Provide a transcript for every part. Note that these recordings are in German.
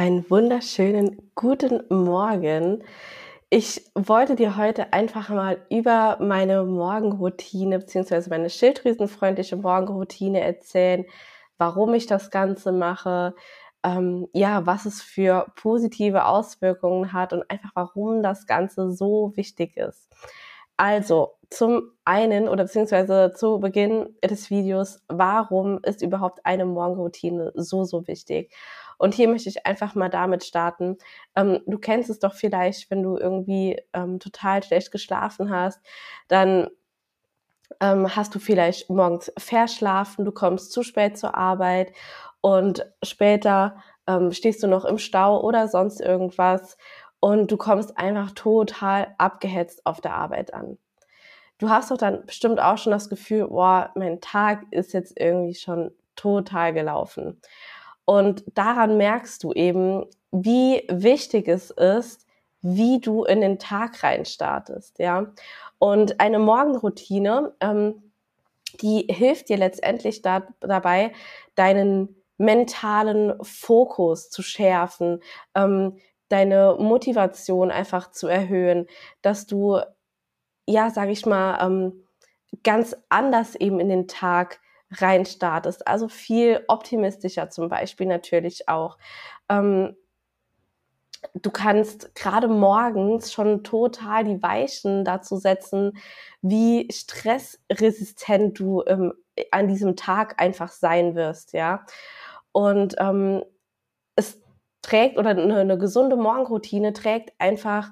Einen wunderschönen guten Morgen. Ich wollte dir heute einfach mal über meine Morgenroutine bzw. meine schilddrüsenfreundliche Morgenroutine erzählen, warum ich das Ganze mache, ähm, ja, was es für positive Auswirkungen hat und einfach warum das Ganze so wichtig ist. Also, zum einen oder beziehungsweise zu Beginn des Videos, warum ist überhaupt eine Morgenroutine so, so wichtig? Und hier möchte ich einfach mal damit starten. Ähm, du kennst es doch vielleicht, wenn du irgendwie ähm, total schlecht geschlafen hast, dann ähm, hast du vielleicht morgens verschlafen, du kommst zu spät zur Arbeit und später ähm, stehst du noch im Stau oder sonst irgendwas und du kommst einfach total abgehetzt auf der Arbeit an. Du hast doch dann bestimmt auch schon das Gefühl, boah, mein Tag ist jetzt irgendwie schon total gelaufen. Und daran merkst du eben, wie wichtig es ist, wie du in den Tag rein startest, ja. Und eine Morgenroutine, ähm, die hilft dir letztendlich da, dabei, deinen mentalen Fokus zu schärfen, ähm, deine Motivation einfach zu erhöhen, dass du, ja, sag ich mal, ähm, ganz anders eben in den Tag reinstartest. Also viel optimistischer zum Beispiel natürlich auch. Ähm, du kannst gerade morgens schon total die Weichen dazu setzen, wie stressresistent du ähm, an diesem Tag einfach sein wirst, ja. Und ähm, es trägt oder eine, eine gesunde Morgenroutine trägt einfach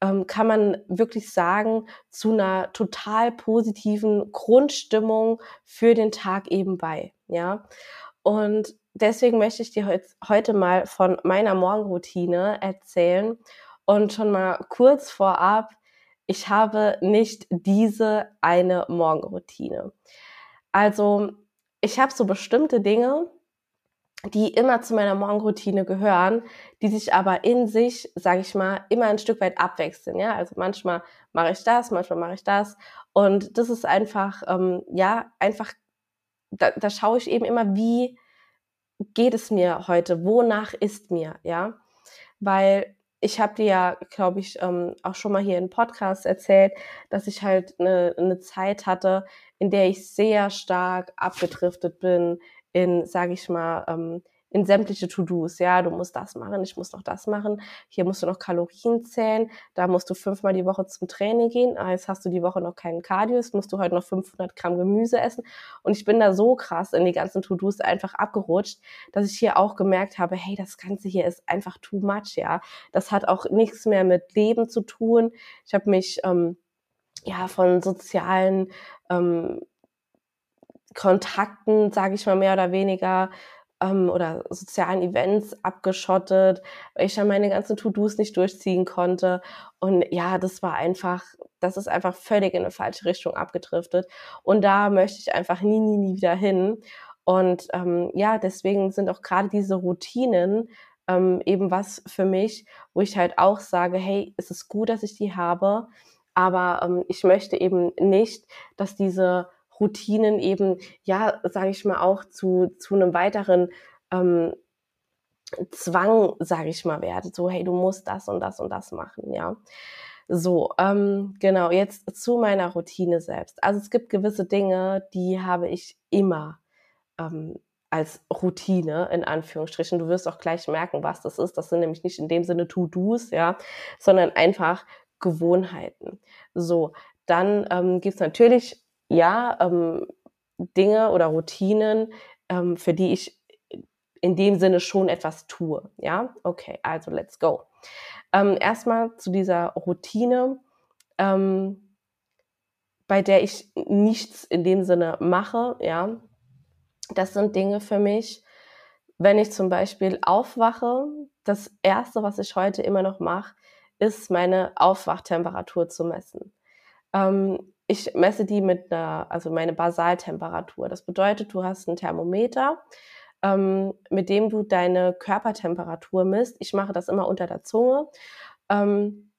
ähm, kann man wirklich sagen, zu einer total positiven Grundstimmung für den Tag eben bei. Ja. Und deswegen möchte ich dir heut, heute mal von meiner Morgenroutine erzählen und schon mal kurz vorab, ich habe nicht diese eine Morgenroutine. Also ich habe so bestimmte Dinge, die immer zu meiner Morgenroutine gehören, die sich aber in sich, sage ich mal, immer ein Stück weit abwechseln. Ja, also manchmal mache ich das, manchmal mache ich das, und das ist einfach, ähm, ja, einfach, da, da schaue ich eben immer, wie geht es mir heute, wonach ist mir, ja, weil ich habe dir ja, glaube ich, ähm, auch schon mal hier im Podcast erzählt, dass ich halt eine, eine Zeit hatte, in der ich sehr stark abgedriftet bin in, sage ich mal, ähm, in sämtliche To-Dos. Ja, du musst das machen, ich muss noch das machen. Hier musst du noch Kalorien zählen. Da musst du fünfmal die Woche zum Training gehen. Ah, jetzt hast du die Woche noch keinen Cardio. Jetzt musst du heute noch 500 Gramm Gemüse essen. Und ich bin da so krass in die ganzen To-Dos einfach abgerutscht, dass ich hier auch gemerkt habe, hey, das Ganze hier ist einfach too much. Ja, das hat auch nichts mehr mit Leben zu tun. Ich habe mich ähm, ja von sozialen ähm, Kontakten, sage ich mal mehr oder weniger, ähm, oder sozialen Events abgeschottet, weil ich dann meine ganzen To-Dos nicht durchziehen konnte. Und ja, das war einfach, das ist einfach völlig in eine falsche Richtung abgedriftet. Und da möchte ich einfach nie, nie, nie wieder hin. Und ähm, ja, deswegen sind auch gerade diese Routinen ähm, eben was für mich, wo ich halt auch sage, hey, es ist gut, dass ich die habe, aber ähm, ich möchte eben nicht, dass diese Routinen eben, ja, sage ich mal, auch zu, zu einem weiteren ähm, Zwang, sage ich mal, werde. So, hey, du musst das und das und das machen, ja. So, ähm, genau, jetzt zu meiner Routine selbst. Also es gibt gewisse Dinge, die habe ich immer ähm, als Routine, in Anführungsstrichen. Du wirst auch gleich merken, was das ist. Das sind nämlich nicht in dem Sinne To-Dos, ja, sondern einfach Gewohnheiten. So, dann ähm, gibt es natürlich ja, ähm, Dinge oder Routinen, ähm, für die ich in dem Sinne schon etwas tue. Ja, okay, also let's go. Ähm, erstmal zu dieser Routine, ähm, bei der ich nichts in dem Sinne mache. Ja, das sind Dinge für mich, wenn ich zum Beispiel aufwache. Das erste, was ich heute immer noch mache, ist meine Aufwachtemperatur zu messen. Ähm, ich messe die mit einer, also meine Basaltemperatur. Das bedeutet, du hast ein Thermometer, ähm, mit dem du deine Körpertemperatur misst. Ich mache das immer unter der Zunge. Ähm,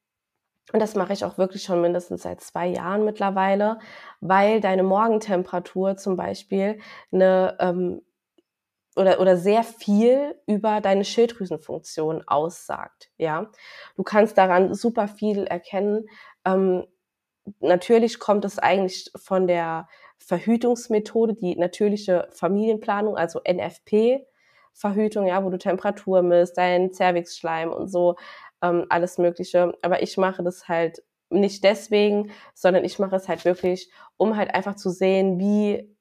und das mache ich auch wirklich schon mindestens seit zwei Jahren mittlerweile, weil deine Morgentemperatur zum Beispiel eine ähm, oder, oder sehr viel über deine Schilddrüsenfunktion aussagt. Ja, du kannst daran super viel erkennen. Ähm, natürlich kommt es eigentlich von der Verhütungsmethode, die natürliche Familienplanung, also NFP, Verhütung, ja, wo du Temperatur misst, deinen Cervixschleim und so, ähm, alles Mögliche. Aber ich mache das halt nicht deswegen, sondern ich mache es halt wirklich, um halt einfach zu sehen, wie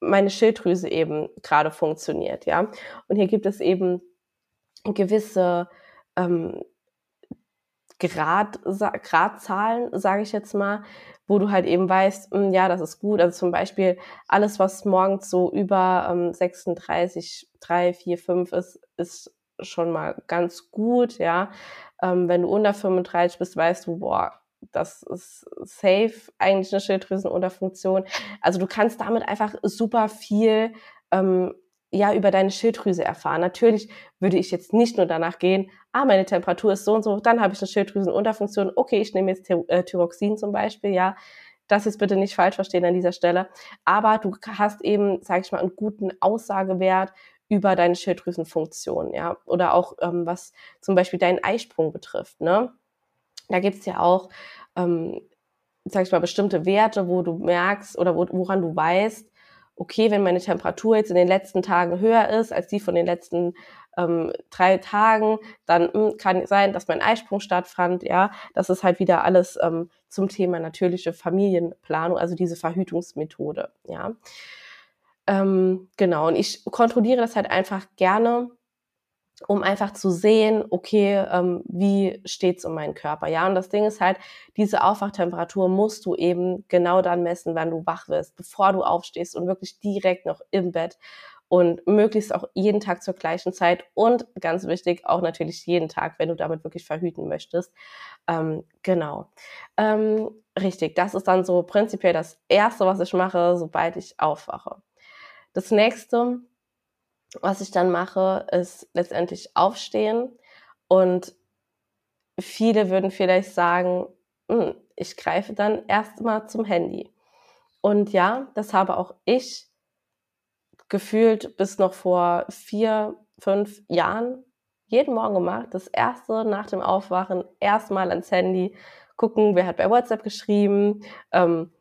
meine Schilddrüse eben gerade funktioniert, ja. Und hier gibt es eben gewisse ähm, Grad, Gradzahlen, sage ich jetzt mal, wo du halt eben weißt, mh, hm, ja, das ist gut. Also zum Beispiel alles, was morgens so über ähm, 36, 3, 4, 5 ist, ist schon mal ganz gut, ja. Ähm, wenn du unter 35 bist, weißt du, boah, das ist safe eigentlich eine Schilddrüsenunterfunktion. Also du kannst damit einfach super viel ähm, ja über deine Schilddrüse erfahren. Natürlich würde ich jetzt nicht nur danach gehen, ah, meine Temperatur ist so und so, dann habe ich eine Schilddrüsenunterfunktion, okay, ich nehme jetzt äh, Thyroxin zum Beispiel, ja. Das ist bitte nicht falsch verstehen an dieser Stelle. Aber du hast eben, sage ich mal, einen guten Aussagewert über deine Schilddrüsenfunktion, ja. Oder auch ähm, was zum Beispiel deinen Eisprung betrifft, ne? Da gibt's ja auch, ähm, sag ich mal, bestimmte Werte, wo du merkst oder wo, woran du weißt, okay, wenn meine Temperatur jetzt in den letzten Tagen höher ist als die von den letzten ähm, drei Tagen, dann mh, hm, kann sein, dass mein Eisprung stattfand. Ja, das ist halt wieder alles ähm, zum Thema natürliche Familienplanung, also diese Verhütungsmethode. Ja, ähm, genau. Und ich kontrolliere das halt einfach gerne um einfach zu sehen, okay, ähm, wie steht's um meinen Körper, ja. Und das Ding ist halt, diese Aufwachtemperatur musst du eben genau dann messen, wenn du wach wirst, bevor du aufstehst und wirklich direkt noch im Bett und möglichst auch jeden Tag zur gleichen Zeit und ganz wichtig auch natürlich jeden Tag, wenn du damit wirklich verhüten möchtest. Ähm, genau, ähm, richtig. Das ist dann so prinzipiell das erste, was ich mache, sobald ich aufwache. Das nächste was ich dann mache, ist letztendlich aufstehen und viele würden vielleicht sagen, hm, ich greife dann erstmal zum Handy. Und ja, das habe auch ich gefühlt bis noch vor vier, fünf Jahren jeden Morgen gemacht. Das erste nach dem Aufwachen erstmal ans Handy gucken, wer hat bei WhatsApp geschrieben, ähm,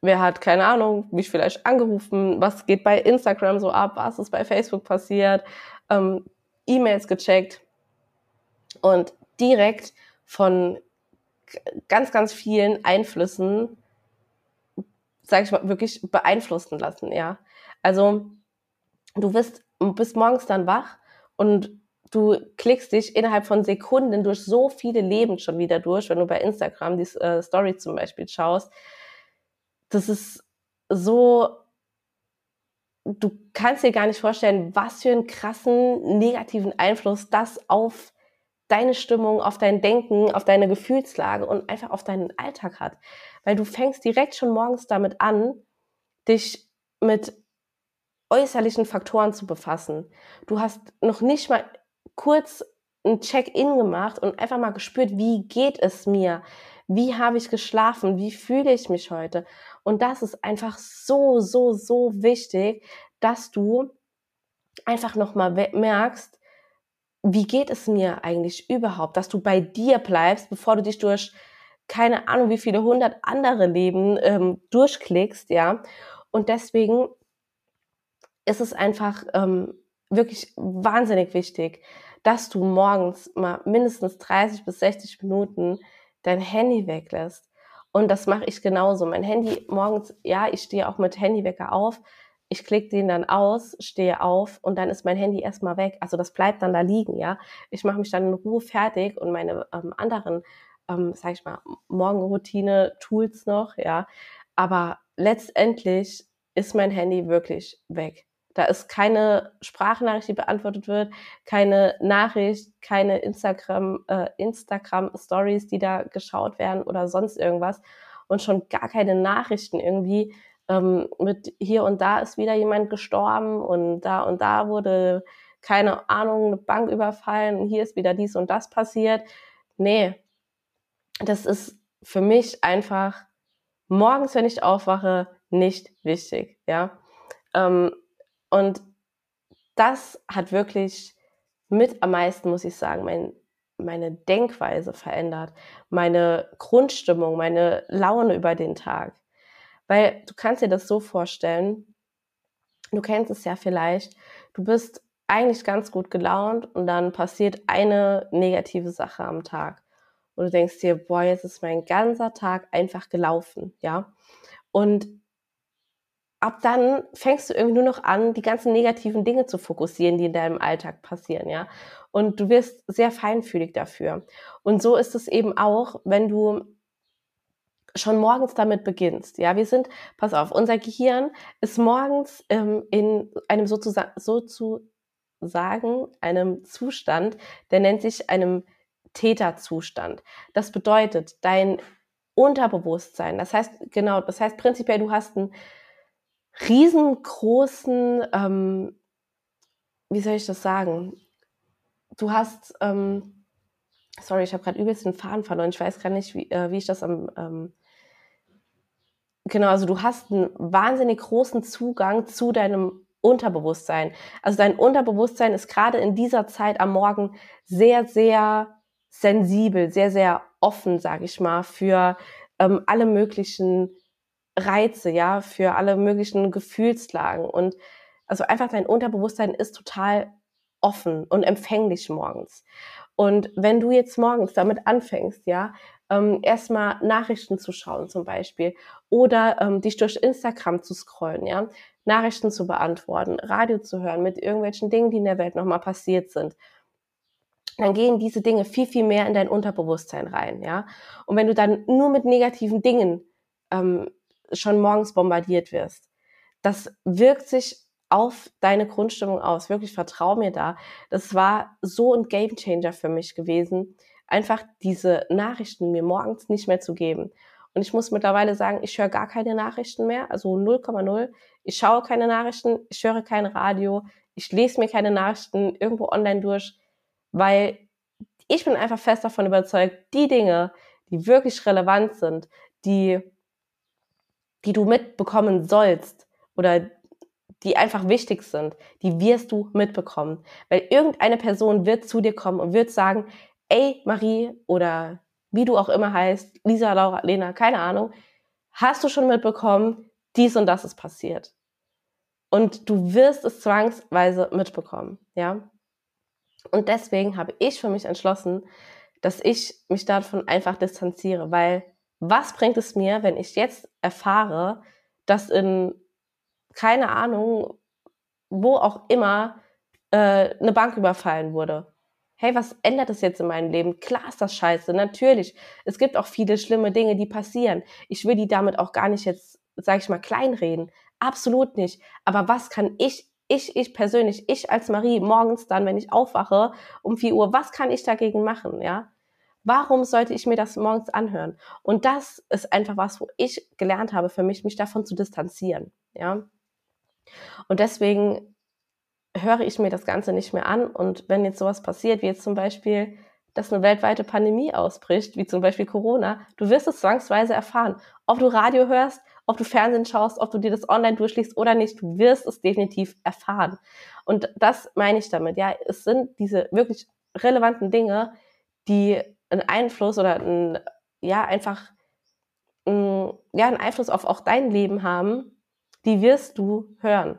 wer hat keine Ahnung, mich vielleicht angerufen, was geht bei Instagram so ab, was ist bei Facebook passiert, ähm, E-Mails gecheckt und direkt von ganz, ganz vielen Einflüssen, sage ich mal, wirklich beeinflussen lassen, ja. Also du bist, bist morgens dann wach und du klickst dich innerhalb von Sekunden durch so viele Leben schon wieder durch, wenn du bei Instagram die äh, Story zum Beispiel schaust, das ist so, du kannst dir gar nicht vorstellen, was für einen krassen negativen Einfluss das auf deine Stimmung, auf dein Denken, auf deine Gefühlslage und einfach auf deinen Alltag hat. Weil du fängst direkt schon morgens damit an, dich mit äußerlichen Faktoren zu befassen. Du hast noch nicht mal kurz ein Check-in gemacht und einfach mal gespürt, wie geht es mir? Wie habe ich geschlafen? Wie fühle ich mich heute? Und das ist einfach so, so, so wichtig, dass du einfach nochmal merkst, wie geht es mir eigentlich überhaupt, dass du bei dir bleibst, bevor du dich durch keine Ahnung wie viele hundert andere Leben ähm, durchklickst, ja. Und deswegen ist es einfach ähm, wirklich wahnsinnig wichtig, dass du morgens mal mindestens 30 bis 60 Minuten dein Handy weglässt. Und das mache ich genauso. Mein Handy morgens, ja, ich stehe auch mit Handywecker auf. Ich klicke den dann aus, stehe auf und dann ist mein Handy erstmal weg. Also das bleibt dann da liegen, ja. Ich mache mich dann in Ruhe fertig und meine ähm, anderen, ähm, sag ich mal, Morgenroutine-Tools noch, ja. Aber letztendlich ist mein Handy wirklich weg. Da ist keine Sprachnachricht, die beantwortet wird, keine Nachricht, keine Instagram, äh, Instagram Stories, die da geschaut werden oder sonst irgendwas und schon gar keine Nachrichten irgendwie ähm, mit hier und da ist wieder jemand gestorben und da und da wurde keine Ahnung eine Bank überfallen hier ist wieder dies und das passiert. Nee, das ist für mich einfach morgens, wenn ich aufwache, nicht wichtig, ja. Ähm, und das hat wirklich mit am meisten, muss ich sagen, mein, meine Denkweise verändert, meine Grundstimmung, meine Laune über den Tag. Weil du kannst dir das so vorstellen, du kennst es ja vielleicht, du bist eigentlich ganz gut gelaunt und dann passiert eine negative Sache am Tag. Und du denkst dir, boah, jetzt ist mein ganzer Tag einfach gelaufen, ja. Und ab dann fängst du irgendwie nur noch an, die ganzen negativen Dinge zu fokussieren, die in deinem Alltag passieren, ja. Und du wirst sehr feinfühlig dafür. Und so ist es eben auch, wenn du schon morgens damit beginnst. Ja, wir sind, pass auf, unser Gehirn ist morgens ähm, in einem sozusagen, sozusagen einem Zustand, der nennt sich einem Täterzustand. Das bedeutet, dein Unterbewusstsein, das heißt, genau, das heißt prinzipiell, du hast einen riesengroßen, ähm, wie soll ich das sagen? Du hast, ähm, sorry, ich habe gerade übelst den Faden verloren. Ich weiß gar nicht, wie, äh, wie ich das am, ähm, genau, also du hast einen wahnsinnig großen Zugang zu deinem Unterbewusstsein. Also dein Unterbewusstsein ist gerade in dieser Zeit am Morgen sehr, sehr sensibel, sehr, sehr offen, sage ich mal, für ähm, alle möglichen Reize, ja, für alle möglichen Gefühlslagen. Und also einfach dein Unterbewusstsein ist total offen und empfänglich morgens. Und wenn du jetzt morgens damit anfängst, ja, ähm, erstmal Nachrichten zu schauen zum Beispiel oder ähm, dich durch Instagram zu scrollen, ja, Nachrichten zu beantworten, Radio zu hören mit irgendwelchen Dingen, die in der Welt nochmal passiert sind, dann gehen diese Dinge viel, viel mehr in dein Unterbewusstsein rein, ja. Und wenn du dann nur mit negativen Dingen ähm, schon morgens bombardiert wirst. Das wirkt sich auf deine Grundstimmung aus. Wirklich vertrau mir da. Das war so ein Gamechanger für mich gewesen, einfach diese Nachrichten mir morgens nicht mehr zu geben. Und ich muss mittlerweile sagen, ich höre gar keine Nachrichten mehr, also 0,0. Ich schaue keine Nachrichten, ich höre kein Radio, ich lese mir keine Nachrichten irgendwo online durch, weil ich bin einfach fest davon überzeugt, die Dinge, die wirklich relevant sind, die die du mitbekommen sollst oder die einfach wichtig sind, die wirst du mitbekommen. Weil irgendeine Person wird zu dir kommen und wird sagen, ey Marie oder wie du auch immer heißt, Lisa, Laura, Lena, keine Ahnung, hast du schon mitbekommen, dies und das ist passiert. Und du wirst es zwangsweise mitbekommen, ja. Und deswegen habe ich für mich entschlossen, dass ich mich davon einfach distanziere, weil was bringt es mir, wenn ich jetzt erfahre, dass in, keine Ahnung, wo auch immer, äh, eine Bank überfallen wurde? Hey, was ändert es jetzt in meinem Leben? Klar ist das scheiße, natürlich. Es gibt auch viele schlimme Dinge, die passieren. Ich will die damit auch gar nicht jetzt, sag ich mal, kleinreden. Absolut nicht. Aber was kann ich, ich, ich persönlich, ich als Marie morgens dann, wenn ich aufwache um 4 Uhr, was kann ich dagegen machen, ja? Warum sollte ich mir das morgens anhören? Und das ist einfach was, wo ich gelernt habe für mich, mich davon zu distanzieren. Ja. Und deswegen höre ich mir das Ganze nicht mehr an. Und wenn jetzt sowas passiert, wie jetzt zum Beispiel, dass eine weltweite Pandemie ausbricht, wie zum Beispiel Corona, du wirst es zwangsweise erfahren. Ob du Radio hörst, ob du Fernsehen schaust, ob du dir das online durchliest oder nicht, du wirst es definitiv erfahren. Und das meine ich damit. Ja, es sind diese wirklich relevanten Dinge, die einen Einfluss oder ein, ja, einfach ein, ja, einen Einfluss auf auch dein Leben haben, die wirst du hören.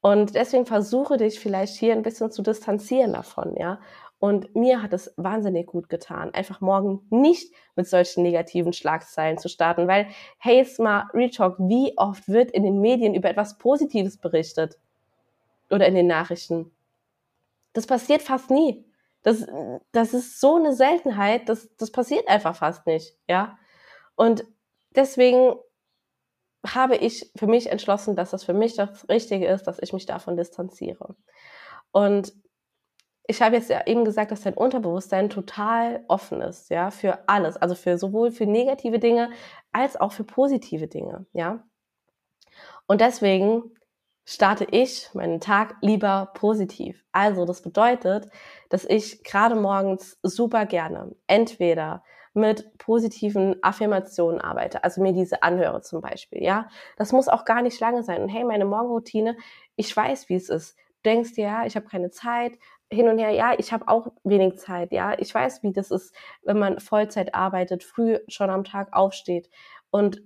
Und deswegen versuche dich vielleicht hier ein bisschen zu distanzieren davon, ja. Und mir hat es wahnsinnig gut getan, einfach morgen nicht mit solchen negativen Schlagzeilen zu starten, weil, hey, mal Retalk, wie oft wird in den Medien über etwas Positives berichtet? Oder in den Nachrichten? Das passiert fast nie. Das, das ist so eine Seltenheit, das, das passiert einfach fast nicht, ja. Und deswegen habe ich für mich entschlossen, dass das für mich das Richtige ist, dass ich mich davon distanziere. Und ich habe jetzt ja eben gesagt, dass dein Unterbewusstsein total offen ist, ja, für alles, also für sowohl für negative Dinge als auch für positive Dinge, ja. Und deswegen starte ich meinen Tag lieber positiv. Also das bedeutet, dass ich gerade morgens super gerne entweder mit positiven Affirmationen arbeite, also mir diese anhöre zum Beispiel, ja. Das muss auch gar nicht lange sein. Und hey, meine Morgenroutine, ich weiß, wie es ist. denkst dir, ja, ich habe keine Zeit, hin und her, ja, ich habe auch wenig Zeit, ja, ich weiß, wie das ist, wenn man Vollzeit arbeitet, früh schon am Tag aufsteht und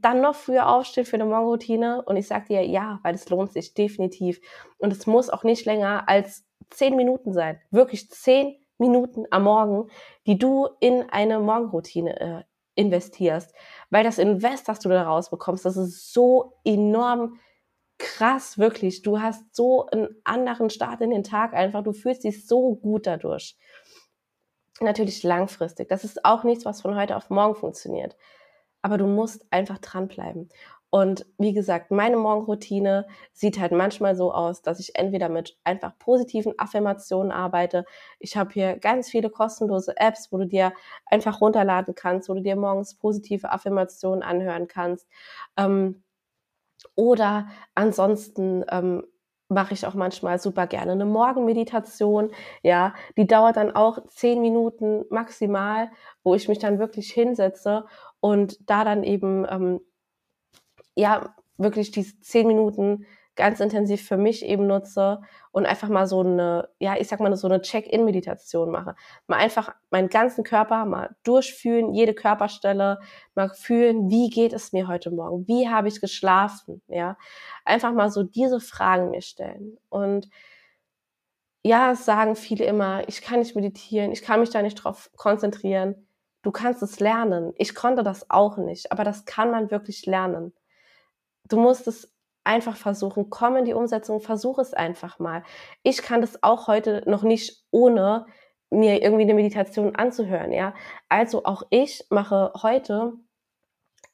dann noch früher aufsteht für eine Morgenroutine und ich sage dir ja, weil es lohnt sich definitiv und es muss auch nicht länger als zehn Minuten sein, wirklich zehn Minuten am Morgen, die du in eine Morgenroutine äh, investierst, weil das Invest, das du daraus bekommst, das ist so enorm krass, wirklich. Du hast so einen anderen Start in den Tag einfach. Du fühlst dich so gut dadurch. Natürlich langfristig. Das ist auch nichts, was von heute auf morgen funktioniert. Aber du musst einfach dranbleiben. Und wie gesagt, meine Morgenroutine sieht halt manchmal so aus, dass ich entweder mit einfach positiven Affirmationen arbeite. Ich habe hier ganz viele kostenlose Apps, wo du dir einfach runterladen kannst, wo du dir morgens positive Affirmationen anhören kannst. Ähm, oder ansonsten ähm, mache ich auch manchmal super gerne eine Morgenmeditation. Ja, die dauert dann auch zehn Minuten maximal, wo ich mich dann wirklich hinsetze und da dann eben ähm, ja wirklich diese zehn Minuten ganz intensiv für mich eben nutze und einfach mal so eine, ja, ich sag mal so eine Check-in-Meditation mache. Mal einfach meinen ganzen Körper mal durchfühlen, jede Körperstelle, mal fühlen, wie geht es mir heute Morgen? Wie habe ich geschlafen? Ja, einfach mal so diese Fragen mir stellen. Und ja, sagen viele immer, ich kann nicht meditieren, ich kann mich da nicht drauf konzentrieren. Du kannst es lernen. Ich konnte das auch nicht, aber das kann man wirklich lernen. Du musst es einfach versuchen, komm in die Umsetzung, versuch es einfach mal. Ich kann das auch heute noch nicht ohne mir irgendwie eine Meditation anzuhören, ja. Also auch ich mache heute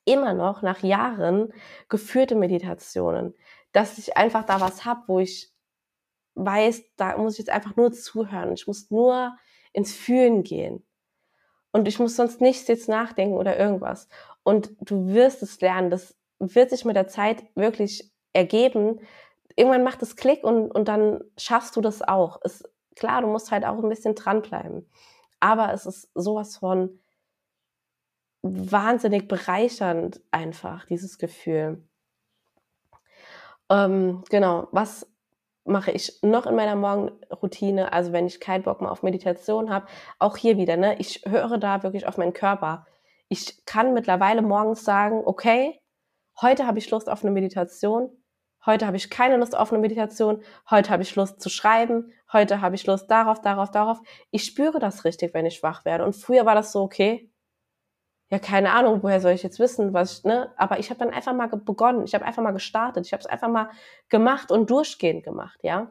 immer noch nach Jahren geführte Meditationen, dass ich einfach da was hab, wo ich weiß, da muss ich jetzt einfach nur zuhören. Ich muss nur ins Fühlen gehen. Und ich muss sonst nichts jetzt nachdenken oder irgendwas. Und du wirst es lernen. Das wird sich mit der Zeit wirklich ergeben. Irgendwann macht es Klick und, und dann schaffst du das auch. Ist, klar, du musst halt auch ein bisschen dranbleiben. Aber es ist sowas von wahnsinnig bereichernd einfach, dieses Gefühl. Ähm, genau, was mache ich noch in meiner Morgenroutine? Also wenn ich keinen Bock mehr auf Meditation habe, auch hier wieder, ne? Ich höre da wirklich auf meinen Körper. Ich kann mittlerweile morgens sagen, okay, heute habe ich Lust auf eine Meditation, heute habe ich keine Lust auf eine Meditation, heute habe ich Lust zu schreiben, heute habe ich Lust darauf, darauf, darauf. Ich spüre das richtig, wenn ich wach werde. Und früher war das so, okay, ja, keine Ahnung, woher soll ich jetzt wissen, was ich, ne? Aber ich habe dann einfach mal begonnen, ich habe einfach mal gestartet, ich habe es einfach mal gemacht und durchgehend gemacht, ja.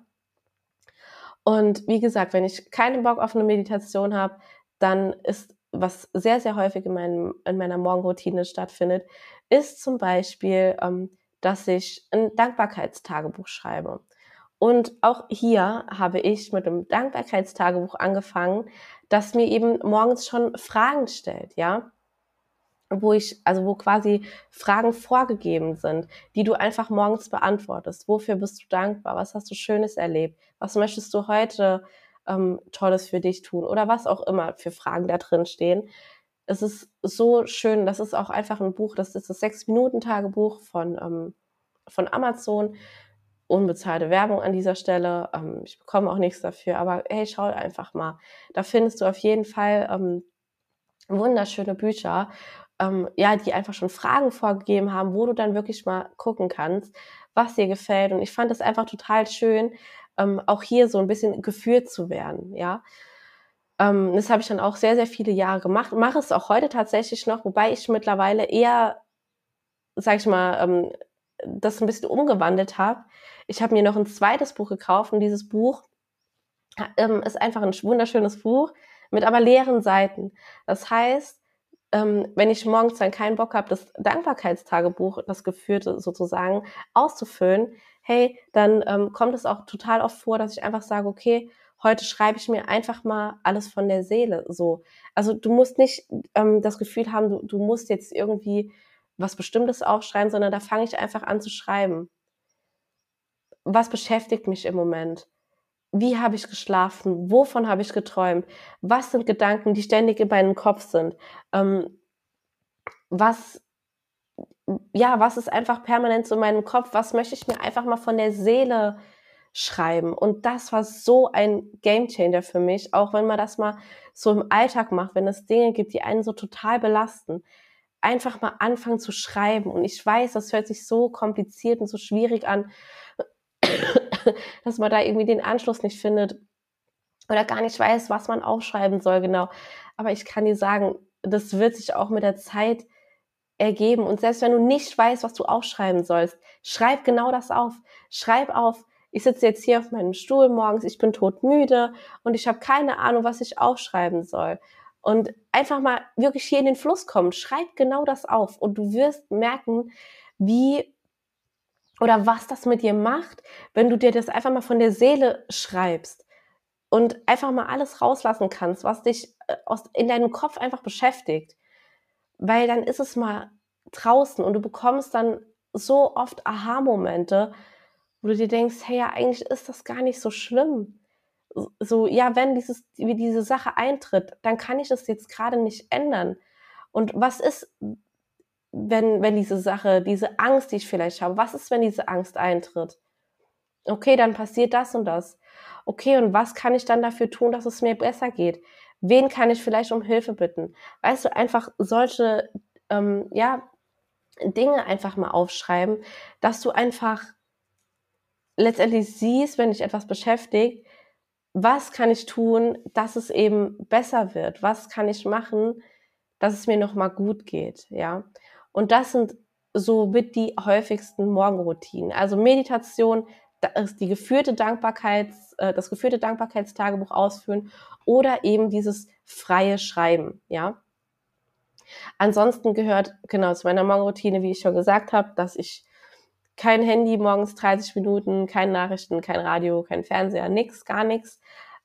Und wie gesagt, wenn ich keinen Bock auf eine Meditation habe, dann ist was sehr, sehr häufig in, meinem, in meiner Morgenroutine stattfindet, ist zum Beispiel, ähm, dass ich ein Dankbarkeitstagebuch schreibe. Und auch hier habe ich mit dem Dankbarkeitstagebuch angefangen, das mir eben morgens schon Fragen stellt, ja wo ich, also wo quasi Fragen vorgegeben sind, die du einfach morgens beantwortest. Wofür bist du dankbar? Was hast du Schönes erlebt? Was möchtest du heute ähm, Tolles für dich tun? Oder was auch immer für Fragen da drin stehen es ist so schön. Das ist auch einfach ein Buch. Das ist das Sechs-Minuten-Tagebuch von, ähm, von Amazon. Unbezahlte Werbung an dieser Stelle. Ähm, ich bekomme auch nichts dafür. Aber hey, schau einfach mal. Da findest du auf jeden Fall ähm, wunderschöne Bücher, ähm, ja, die einfach schon Fragen vorgegeben haben, wo du dann wirklich mal gucken kannst, was dir gefällt. Und ich fand es einfach total schön, ähm, auch hier so ein bisschen geführt zu werden, ja. Ähm, das habe ich dann auch sehr, sehr viele Jahre gemacht. Mache es auch heute tatsächlich noch, wobei ich mittlerweile eher, sag ich mal, ähm, das ein bisschen umgewandelt habe. Ich habe mir noch ein zweites Buch gekauft und dieses Buch ähm, ist einfach ein wunderschönes Buch mit aber leeren Seiten. Das heißt, ähm, wenn ich morgens dann keinen Bock habe, das Dankbarkeitstagebuch, das geführte sozusagen, auszufüllen, hey, dann ähm, kommt es auch total oft vor, dass ich einfach sage, okay, heute schreibe ich mir einfach mal alles von der Seele so. Also du musst nicht ähm, das Gefühl haben, du, du musst jetzt irgendwie was Bestimmtes aufschreiben, sondern da fange ich einfach an zu schreiben. Was beschäftigt mich im Moment? Wie habe ich geschlafen? Wovon habe ich geträumt? Was sind Gedanken, die ständig in meinem Kopf sind? Ähm, was, ja, was ist einfach permanent so in meinem Kopf? Was möchte ich mir einfach mal von der Seele schreiben. Und das war so ein Gamechanger für mich, auch wenn man das mal so im Alltag macht, wenn es Dinge gibt, die einen so total belasten. Einfach mal anfangen zu schreiben. Und ich weiß, das hört sich so kompliziert und so schwierig an, dass man da irgendwie den Anschluss nicht findet oder gar nicht weiß, was man aufschreiben soll genau. Aber ich kann dir sagen, das wird sich auch mit der Zeit ergeben. Und selbst wenn du nicht weißt, was du aufschreiben sollst, schreib genau das auf. Schreib auf, ich sitze jetzt hier auf meinem Stuhl morgens, ich bin todmüde und ich habe keine Ahnung, was ich aufschreiben soll. Und einfach mal wirklich hier in den Fluss kommen. Schreib genau das auf und du wirst merken, wie oder was das mit dir macht, wenn du dir das einfach mal von der Seele schreibst und einfach mal alles rauslassen kannst, was dich äh, aus, in deinem Kopf einfach beschäftigt. Weil dann ist es mal draußen und du bekommst dann so oft Aha-Momente, wo du dir denkst, hey, ja, eigentlich ist das gar nicht so schlimm. So, ja, wenn dieses, diese Sache eintritt, dann kann ich das jetzt gerade nicht ändern. Und was ist, wenn, wenn diese Sache, diese Angst, die ich vielleicht habe, was ist, wenn diese Angst eintritt? Okay, dann passiert das und das. Okay, und was kann ich dann dafür tun, dass es mir besser geht? Wen kann ich vielleicht um Hilfe bitten? Weißt du, einfach solche, ähm, ja, Dinge einfach mal aufschreiben, dass du einfach letztendlich siehst, wenn dich etwas beschäftigt, was kann ich tun, dass es eben besser wird? Was kann ich machen, dass es mir nochmal gut geht? Ja. Und das sind so mit die häufigsten Morgenroutinen. Also Meditation, die geführte Dankbarkeits, äh, das geführte Dankbarkeitstagebuch ausführen oder eben dieses freie Schreiben, ja. Ansonsten gehört genau zu meiner Morgenroutine, wie ich schon gesagt habe, dass ich kein Handy morgens 30 Minuten, keine Nachrichten, kein Radio, kein Fernseher, nix, gar nichts.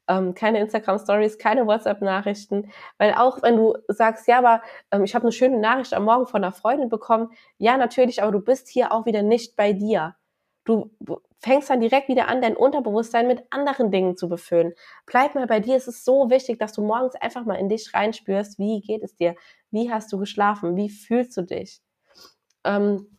Ähm, keine Instagram Stories, keine WhatsApp Nachrichten, weil auch wenn du sagst, ja, aber ähm, ich habe eine schöne Nachricht am Morgen von einer Freundin bekommen, ja, natürlich, aber du bist hier auch wieder nicht bei dir. Du fängst dann direkt wieder an, dein Unterbewusstsein mit anderen Dingen zu befüllen. Bleib mal bei dir. Es ist so wichtig, dass du morgens einfach mal in dich reinspürst. Wie geht es dir? Wie hast du geschlafen? Wie fühlst du dich? Ähm,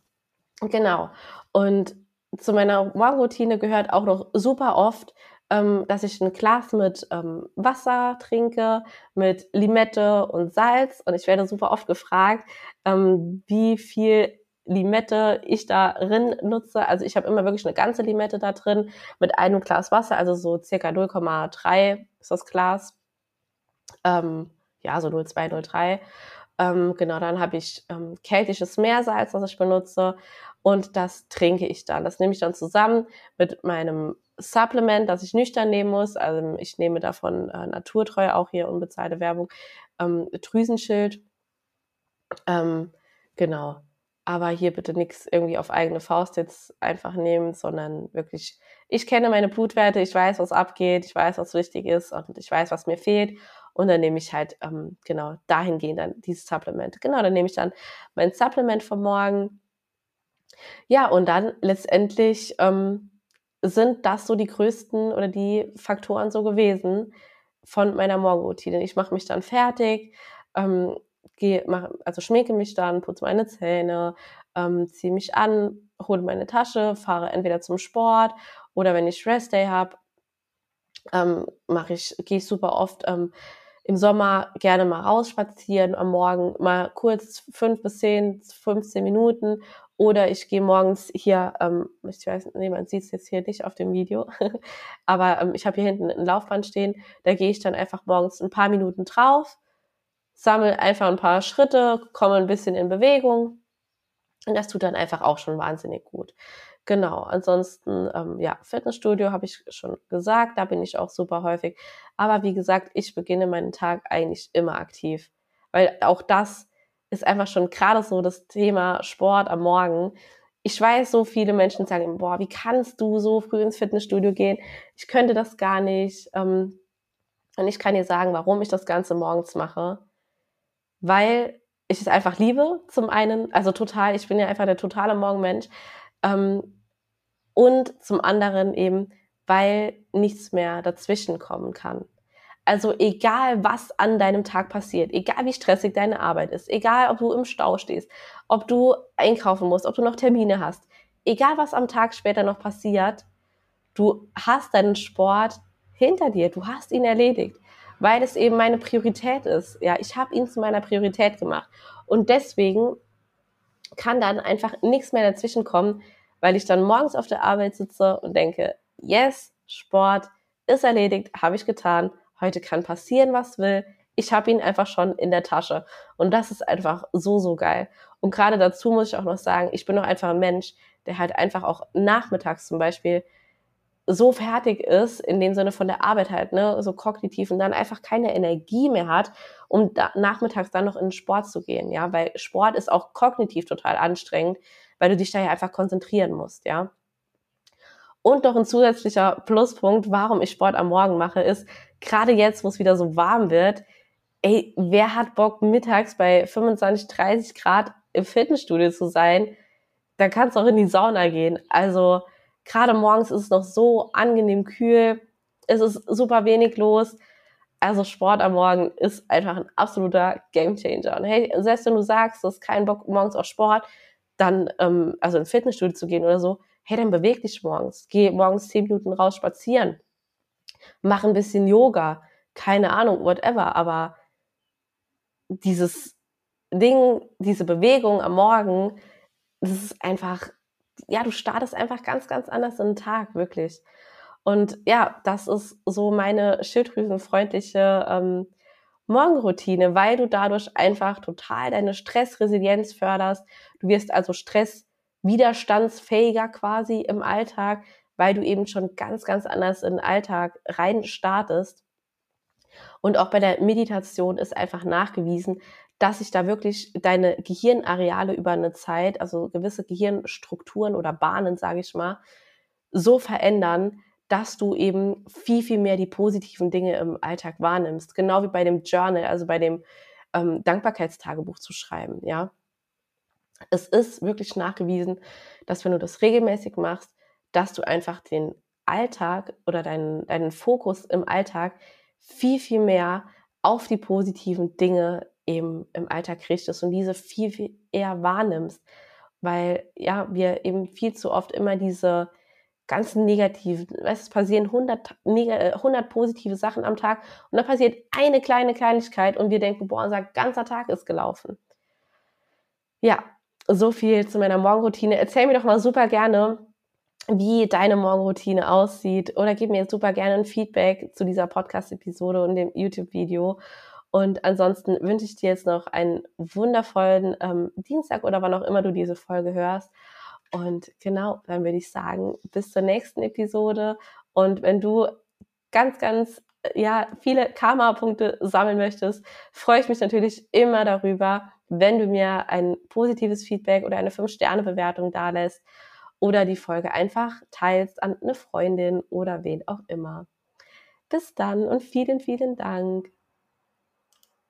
genau. Und zu meiner Morgenroutine gehört auch noch super oft, ähm, dass ich ein Glas mit ähm, Wasser trinke, mit Limette und Salz. Und ich werde super oft gefragt, ähm, wie viel Limette ich darin nutze. Also ich habe immer wirklich eine ganze Limette da drin mit einem Glas Wasser, also so circa 0,3 ist das Glas. Ähm, ja, so 0,2, 0,3. Ähm, genau, dann habe ich ähm, keltisches Meersalz, das ich benutze und das trinke ich dann. Das nehme ich dann zusammen mit meinem Supplement, das ich nüchtern nehmen muss. Also ich nehme davon äh, naturtreu, auch hier unbezahlte Werbung, ähm, Drüsenschild. Ähm, genau. Aber hier bitte nichts irgendwie auf eigene Faust jetzt einfach nehmen, sondern wirklich, ich kenne meine Blutwerte, ich weiß, was abgeht, ich weiß, was wichtig ist und ich weiß, was mir fehlt. Und dann nehme ich halt, ähm, genau, dahingehend dann dieses Supplement. Genau, dann nehme ich dann mein Supplement vom Morgen, ja, und dann letztendlich ähm, sind das so die größten oder die Faktoren so gewesen von meiner Morgenroutine. Ich mache mich dann fertig, ähm, gehe, mach, also schminke mich dann, putze meine Zähne, ähm, ziehe mich an, hole meine Tasche, fahre entweder zum Sport oder wenn ich Rest-Day habe, ähm, mache ich, gehe ich super oft ähm, im Sommer gerne mal raus spazieren am Morgen, mal kurz fünf bis zehn, 15 Minuten oder ich gehe morgens hier, ähm, ich weiß, nee, man sieht es jetzt hier nicht auf dem Video, aber ähm, ich habe hier hinten ein Laufband stehen, da gehe ich dann einfach morgens ein paar Minuten drauf, sammle einfach ein paar Schritte, komme ein bisschen in Bewegung und das tut dann einfach auch schon wahnsinnig gut. Genau, ansonsten, ähm, ja, Fitnessstudio habe ich schon gesagt, da bin ich auch super häufig. Aber wie gesagt, ich beginne meinen Tag eigentlich immer aktiv, weil auch das ist einfach schon gerade so das Thema Sport am Morgen. Ich weiß, so viele Menschen sagen, boah, wie kannst du so früh ins Fitnessstudio gehen? Ich könnte das gar nicht. Ähm, und ich kann dir sagen, warum ich das Ganze morgens mache. Weil ich es einfach liebe, zum einen, also total, ich bin ja einfach der totale Morgenmensch. Ähm, und zum anderen eben, weil nichts mehr dazwischen kommen kann. Also egal, was an deinem Tag passiert, egal wie stressig deine Arbeit ist, egal ob du im Stau stehst, ob du einkaufen musst, ob du noch Termine hast, egal was am Tag später noch passiert, Du hast deinen Sport hinter dir, du hast ihn erledigt, weil es eben meine Priorität ist. Ja, ich habe ihn zu meiner Priorität gemacht. Und deswegen kann dann einfach nichts mehr dazwischen kommen, weil ich dann morgens auf der Arbeit sitze und denke, yes, Sport ist erledigt, habe ich getan. Heute kann passieren, was will. Ich habe ihn einfach schon in der Tasche. Und das ist einfach so, so geil. Und gerade dazu muss ich auch noch sagen, ich bin auch einfach ein Mensch, der halt einfach auch nachmittags zum Beispiel so fertig ist, in dem Sinne von der Arbeit halt, ne, so kognitiv und dann einfach keine Energie mehr hat, um da, nachmittags dann noch in den Sport zu gehen, ja, weil Sport ist auch kognitiv total anstrengend, weil du dich da ja einfach konzentrieren musst, ja. Und noch ein zusätzlicher Pluspunkt, warum ich Sport am Morgen mache, ist, gerade jetzt, wo es wieder so warm wird, ey, wer hat Bock, mittags bei 25, 30 Grad im Fitnessstudio zu sein? Da kannst du auch in die Sauna gehen. Also, Gerade morgens ist es noch so angenehm kühl. Es ist super wenig los. Also Sport am Morgen ist einfach ein absoluter Gamechanger. Und hey, selbst wenn du sagst, du hast keinen Bock morgens auf Sport, dann, ähm, also ins Fitnessstudio zu gehen oder so, hey, dann beweg dich morgens. Geh morgens zehn Minuten raus spazieren. Mach ein bisschen Yoga. Keine Ahnung, whatever. Aber dieses Ding, diese Bewegung am Morgen, das ist einfach ja, du startest einfach ganz, ganz anders in den Tag, wirklich. Und ja, das ist so meine schilddrüsenfreundliche ähm, Morgenroutine, weil du dadurch einfach total deine Stressresilienz förderst. Du wirst also stresswiderstandsfähiger quasi im Alltag, weil du eben schon ganz, ganz anders in den Alltag rein startest. Und auch bei der Meditation ist einfach nachgewiesen, dass sich da wirklich deine Gehirnareale über eine Zeit, also gewisse Gehirnstrukturen oder Bahnen, sage ich mal, so verändern, dass du eben viel, viel mehr die positiven Dinge im Alltag wahrnimmst. Genau wie bei dem Journal, also bei dem ähm, Dankbarkeitstagebuch zu schreiben, ja. Es ist wirklich nachgewiesen, dass wenn du das regelmäßig machst, dass du einfach den Alltag oder deinen, deinen Fokus im Alltag viel, viel mehr auf die positiven Dinge eben im Alltag richtest und diese viel, viel eher wahrnimmst. Weil ja, wir eben viel zu oft immer diese ganzen negativen, es passieren 100, 100 positive Sachen am Tag und dann passiert eine kleine Kleinigkeit und wir denken, boah, unser ganzer Tag ist gelaufen. Ja, so viel zu meiner Morgenroutine. Erzähl mir doch mal super gerne, wie deine Morgenroutine aussieht oder gib mir super gerne ein Feedback zu dieser Podcast-Episode und dem YouTube-Video. Und ansonsten wünsche ich dir jetzt noch einen wundervollen ähm, Dienstag oder wann auch immer du diese Folge hörst. Und genau, dann würde ich sagen, bis zur nächsten Episode. Und wenn du ganz, ganz, ja, viele Karma-Punkte sammeln möchtest, freue ich mich natürlich immer darüber, wenn du mir ein positives Feedback oder eine 5-Sterne-Bewertung dalässt oder die Folge einfach teilst an eine Freundin oder wen auch immer. Bis dann und vielen, vielen Dank.